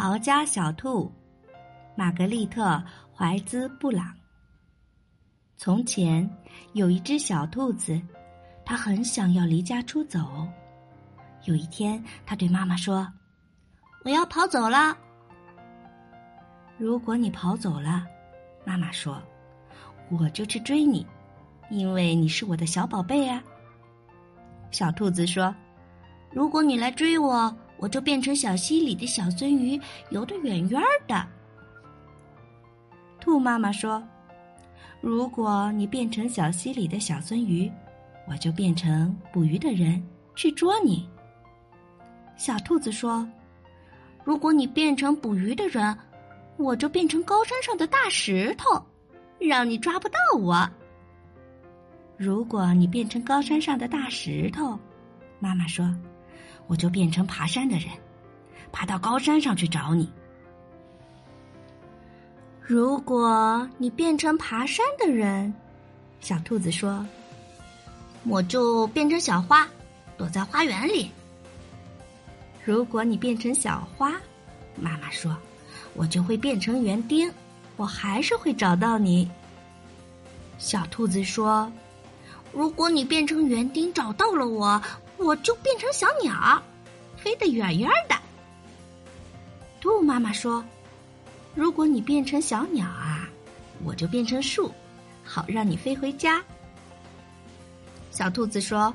逃家小兔，玛格丽特·怀兹·布朗。从前有一只小兔子，它很想要离家出走。有一天，它对妈妈说：“我要跑走了。”如果你跑走了，妈妈说：“我就去追你，因为你是我的小宝贝啊。”小兔子说：“如果你来追我。”我就变成小溪里的小鳟鱼，游得远远的。兔妈妈说：“如果你变成小溪里的小鳟鱼，我就变成捕鱼的人去捉你。”小兔子说：“如果你变成捕鱼的人，我就变成高山上的大石头，让你抓不到我。”如果你变成高山上的大石头，妈妈说。我就变成爬山的人，爬到高山上去找你。如果你变成爬山的人，小兔子说：“我就变成小花，躲在花园里。”如果你变成小花，妈妈说：“我就会变成园丁，我还是会找到你。”小兔子说：“如果你变成园丁，找到了我。”我就变成小鸟，飞得远远的。兔妈妈说：“如果你变成小鸟啊，我就变成树，好让你飞回家。”小兔子说：“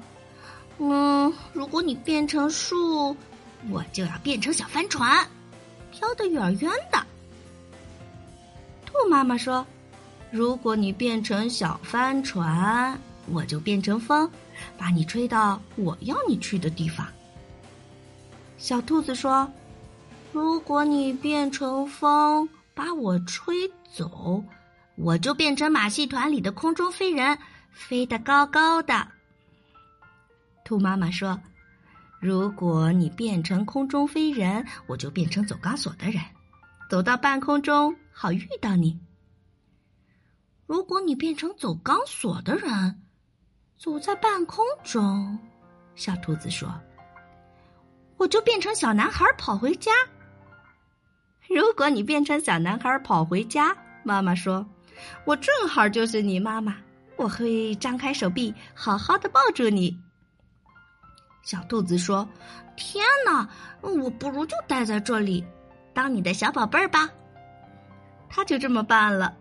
嗯，如果你变成树，我就要变成小帆船，飘得远远的。”兔妈妈说：“如果你变成小帆船。”我就变成风，把你吹到我要你去的地方。小兔子说：“如果你变成风，把我吹走，我就变成马戏团里的空中飞人，飞得高高的。”兔妈妈说：“如果你变成空中飞人，我就变成走钢索的人，走到半空中好遇到你。如果你变成走钢索的人。”走在半空中，小兔子说：“我就变成小男孩跑回家。”如果你变成小男孩跑回家，妈妈说：“我正好就是你妈妈，我会张开手臂，好好的抱住你。”小兔子说：“天哪，我不如就待在这里，当你的小宝贝儿吧。”他就这么办了。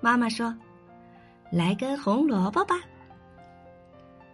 妈妈说：“来根红萝卜吧。”